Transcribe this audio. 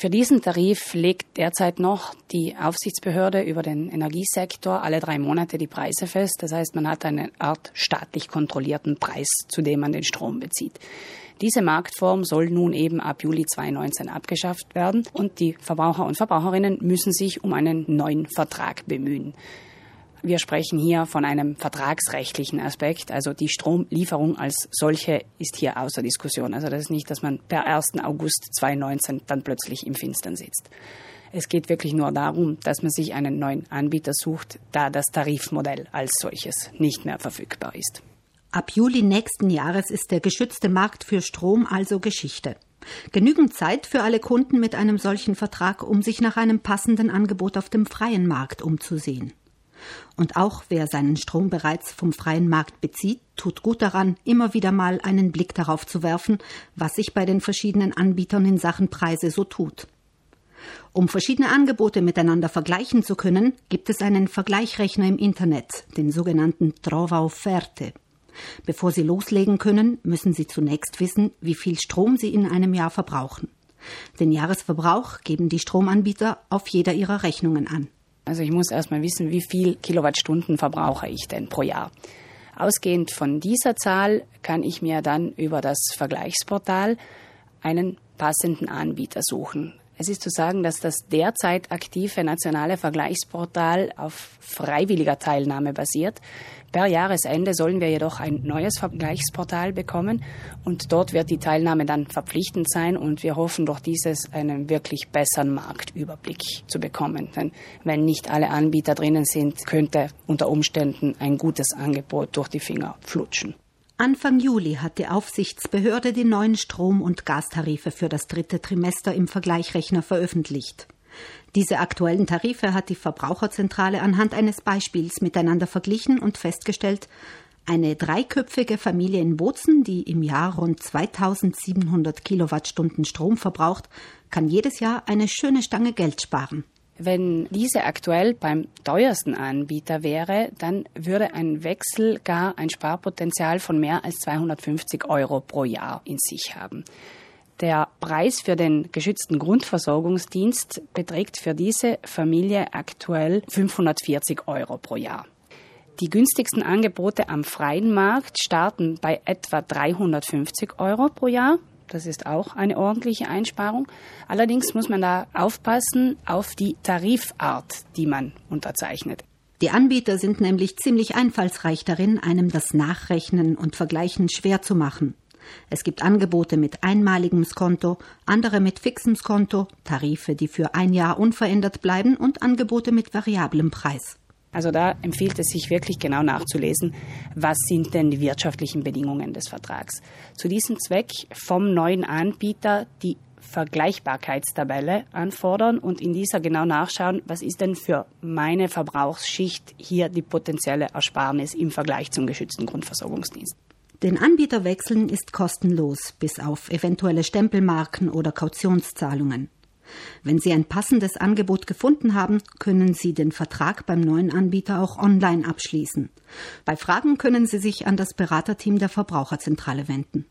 Für diesen Tarif legt derzeit noch die Aufsichtsbehörde über den Energiesektor alle drei Monate die Preise fest. Das heißt, man hat eine Art staatlich kontrollierten Preis, zu dem man den Strom bezieht. Diese Marktform soll nun eben ab Juli 2019 abgeschafft werden und die Verbraucher und Verbraucherinnen müssen sich um einen neuen Vertrag bemühen. Wir sprechen hier von einem vertragsrechtlichen Aspekt. Also die Stromlieferung als solche ist hier außer Diskussion. Also das ist nicht, dass man per 1. August 2019 dann plötzlich im Finstern sitzt. Es geht wirklich nur darum, dass man sich einen neuen Anbieter sucht, da das Tarifmodell als solches nicht mehr verfügbar ist. Ab Juli nächsten Jahres ist der geschützte Markt für Strom also Geschichte. Genügend Zeit für alle Kunden mit einem solchen Vertrag, um sich nach einem passenden Angebot auf dem freien Markt umzusehen. Und auch wer seinen Strom bereits vom freien Markt bezieht, tut gut daran, immer wieder mal einen Blick darauf zu werfen, was sich bei den verschiedenen Anbietern in Sachen Preise so tut. Um verschiedene Angebote miteinander vergleichen zu können, gibt es einen Vergleichrechner im Internet, den sogenannten Trova Offerte. Bevor Sie loslegen können, müssen Sie zunächst wissen, wie viel Strom Sie in einem Jahr verbrauchen. Den Jahresverbrauch geben die Stromanbieter auf jeder ihrer Rechnungen an. Also ich muss erstmal wissen, wie viel Kilowattstunden verbrauche ich denn pro Jahr. Ausgehend von dieser Zahl kann ich mir dann über das Vergleichsportal einen passenden Anbieter suchen. Es ist zu sagen, dass das derzeit aktive nationale Vergleichsportal auf freiwilliger Teilnahme basiert. Per Jahresende sollen wir jedoch ein neues Vergleichsportal bekommen und dort wird die Teilnahme dann verpflichtend sein und wir hoffen durch dieses einen wirklich besseren Marktüberblick zu bekommen. Denn wenn nicht alle Anbieter drinnen sind, könnte unter Umständen ein gutes Angebot durch die Finger flutschen. Anfang Juli hat die Aufsichtsbehörde die neuen Strom- und Gastarife für das dritte Trimester im Vergleichrechner veröffentlicht. Diese aktuellen Tarife hat die Verbraucherzentrale anhand eines Beispiels miteinander verglichen und festgestellt, eine dreiköpfige Familie in Bozen, die im Jahr rund 2700 Kilowattstunden Strom verbraucht, kann jedes Jahr eine schöne Stange Geld sparen. Wenn diese aktuell beim teuersten Anbieter wäre, dann würde ein Wechsel gar ein Sparpotenzial von mehr als 250 Euro pro Jahr in sich haben. Der Preis für den geschützten Grundversorgungsdienst beträgt für diese Familie aktuell 540 Euro pro Jahr. Die günstigsten Angebote am freien Markt starten bei etwa 350 Euro pro Jahr das ist auch eine ordentliche Einsparung. Allerdings muss man da aufpassen auf die Tarifart, die man unterzeichnet. Die Anbieter sind nämlich ziemlich einfallsreich darin, einem das Nachrechnen und Vergleichen schwer zu machen. Es gibt Angebote mit einmaligem Skonto, andere mit fixem Skonto, Tarife, die für ein Jahr unverändert bleiben und Angebote mit variablem Preis. Also da empfiehlt es sich wirklich genau nachzulesen, was sind denn die wirtschaftlichen Bedingungen des Vertrags. Zu diesem Zweck vom neuen Anbieter die Vergleichbarkeitstabelle anfordern und in dieser genau nachschauen, was ist denn für meine Verbrauchsschicht hier die potenzielle Ersparnis im Vergleich zum geschützten Grundversorgungsdienst. Den Anbieter wechseln ist kostenlos, bis auf eventuelle Stempelmarken oder Kautionszahlungen. Wenn Sie ein passendes Angebot gefunden haben, können Sie den Vertrag beim neuen Anbieter auch online abschließen. Bei Fragen können Sie sich an das Beraterteam der Verbraucherzentrale wenden.